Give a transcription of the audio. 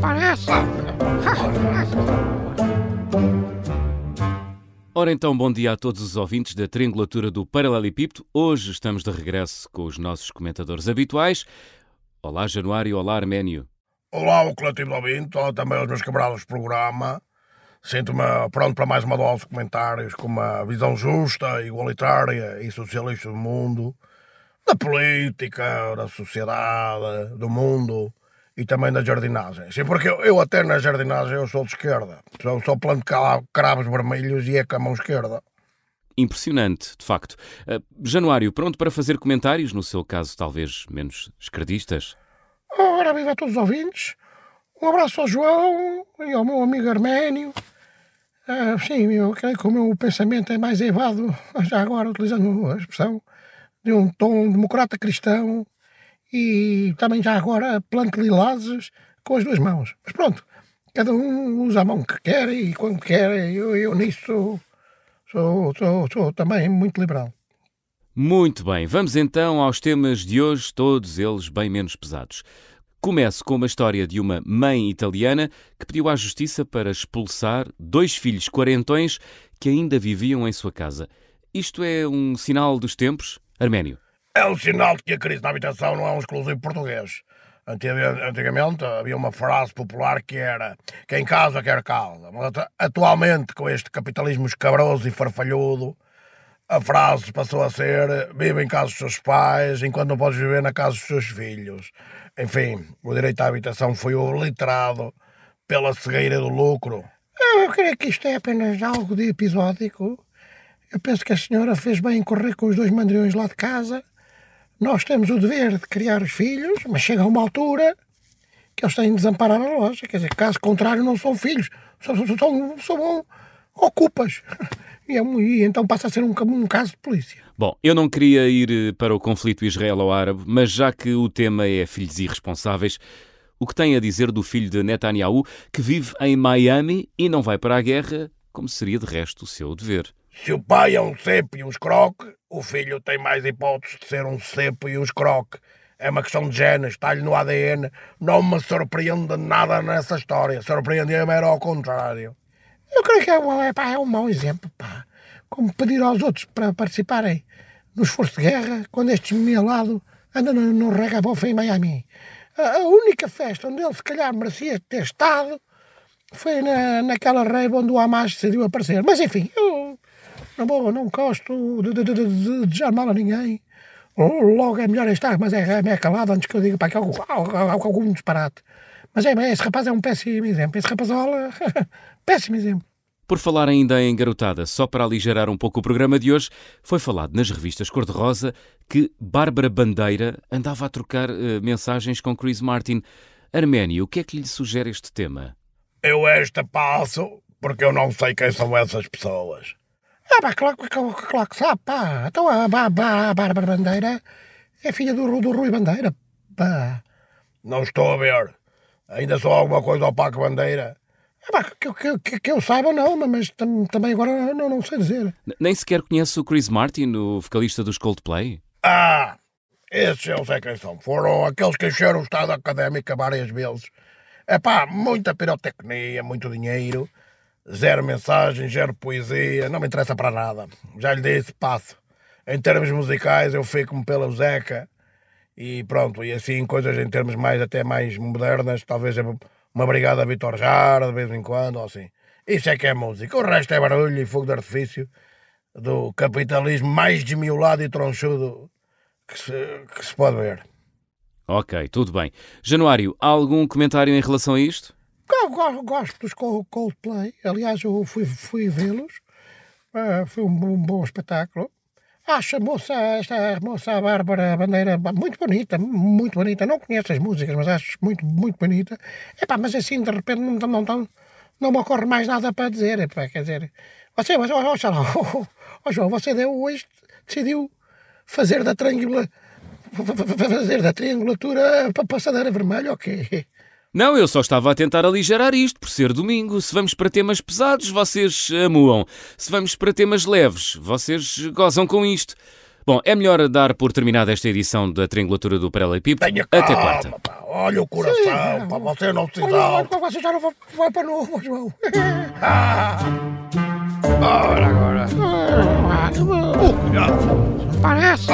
parece. Ora então, bom dia a todos os ouvintes da Triangulatura do Paralelepípedo. Hoje estamos de regresso com os nossos comentadores habituais. Olá, Januário. Olá, Arménio. Olá, o coletivo de ouvintes. Olá também aos meus camaradas do programa. Sinto-me pronto para mais uma dose de comentários com uma visão justa, igualitária e socialista do mundo, da política, da sociedade, do mundo e também da jardinagem. Sim, porque eu, eu até na jardinagem eu sou de esquerda. Sou, só planto cravos vermelhos e é com a mão esquerda. Impressionante, de facto. Uh, Januário, pronto para fazer comentários, no seu caso talvez menos esquerdistas? Ora, viva a todos os ouvintes. Um abraço ao João e ao meu amigo Arménio. Uh, sim, eu creio que o meu pensamento é mais evado, já agora utilizando a expressão, de um tom democrata cristão e também já agora planto lilazes com as duas mãos. Mas pronto, cada um usa a mão que quer e quando quer. Eu, eu nisso sou, sou, sou também muito liberal. Muito bem, vamos então aos temas de hoje, todos eles bem menos pesados. Começo com uma história de uma mãe italiana que pediu à justiça para expulsar dois filhos quarentões que ainda viviam em sua casa. Isto é um sinal dos tempos? Arménio. É um sinal de que a crise na habitação não é um exclusivo português. Antigamente havia uma frase popular que era quem casa quer casa. Mas atualmente, com este capitalismo escabroso e farfalhudo, a frase passou a ser vive em casa dos seus pais enquanto não podes viver na casa dos seus filhos. Enfim, o direito à habitação foi obliterado pela cegueira do lucro. Eu creio que isto é apenas algo de episódico. Eu penso que a senhora fez bem em correr com os dois mandriões lá de casa nós temos o dever de criar os filhos, mas chega uma altura que eles têm de desamparar a loja. Quer dizer, caso contrário, não são filhos, são, são, são ocupas. E, é, e, então passa a ser um, um caso de polícia. Bom, eu não queria ir eh, para o conflito israelo-árabe, mas já que o tema é filhos irresponsáveis, o que tem a dizer do filho de Netanyahu, que vive em Miami e não vai para a guerra, como seria de resto o seu dever? Se o pai é um cepo e um escroque, o filho tem mais hipóteses de ser um cepo e um escroque. É uma questão de genes, está-lhe no ADN. Não me surpreende nada nessa história. Surpreende-me era ao contrário. Eu creio que é é, pá, é um mau exemplo, pá. Como pedir aos outros para participarem no esforço de guerra quando este lado anda no, no regabofa em Miami. A, a, única festa onde ele se calhar merecia ter estado foi na, naquela rave onde o Hamas decidiu aparecer. Mas enfim, eu não vou, não gosto de, de, de, de desejar mal a ninguém. Logo é melhor estar, mas é, é calado antes que eu diga para que algum, algum disparate. Mas é, esse rapaz é um péssimo exemplo. Esse rapazola, péssimo exemplo. Por falar ainda em garotada, só para aligerar um pouco o programa de hoje, foi falado nas revistas Cor-de-Rosa que Bárbara Bandeira andava a trocar uh, mensagens com Chris Martin. Arménio, o que é que lhe sugere este tema? Eu esta passo porque eu não sei quem são essas pessoas. Ah, pá, claro, que sabe, pá. Então a, a, a Bárbara Bandeira é filha do, do Rui Bandeira, pá. Não estou a ver. Ainda sou alguma coisa ao Paco Bandeira. Ah, pá, que, que, que, que eu saiba não, mas tam, também agora não, não sei dizer. Nem sequer conhece o Chris Martin, o vocalista dos Coldplay? Ah, esses eu sei quem são. Foram aqueles que encheram o Estado Académico várias vezes. É pá, muita pirotecnia, muito dinheiro zero mensagem, zero poesia, não me interessa para nada. Já lhe disse, passo. Em termos musicais, eu fico-me pela Zeca e pronto, e assim coisas em termos mais até mais modernas, talvez uma brigada Vitor Jara de vez em quando, ou assim. Isso é que é música. O resto é barulho e fogo de artifício do capitalismo mais desmiolado e tronchudo que se, que se pode ver. Ok, tudo bem. Januário, há algum comentário em relação a isto? Gosto dos Coldplay, aliás, eu fui, fui vê-los, uh, foi um, um, bom espetáculo. Acho a moça, esta moça Bárbara Bandeira muito bonita, muito bonita. Não conheço as músicas, mas acho muito, muito bonita. Epá, mas assim, de repente, não, não, não, não me ocorre mais nada para dizer. Epá, quer dizer, você, você, oh, oh, oh, João, você deu hoje, decidiu fazer da triangula, fazer da triangulatura para passadeira vermelha, ok? Não, eu só estava a tentar aligerar isto, por ser domingo. Se vamos para temas pesados, vocês amuam. Se vamos para temas leves, vocês gozam com isto. Bom, é melhor dar por terminada esta edição da Triangulatura do Paralelepípedo. Tenha Até calma, quarta. pá. Olha o coração, pá, você não se olha, você já não vai, vai para novo, João. Ora, agora. Ah, Oh, cuidado. Parece.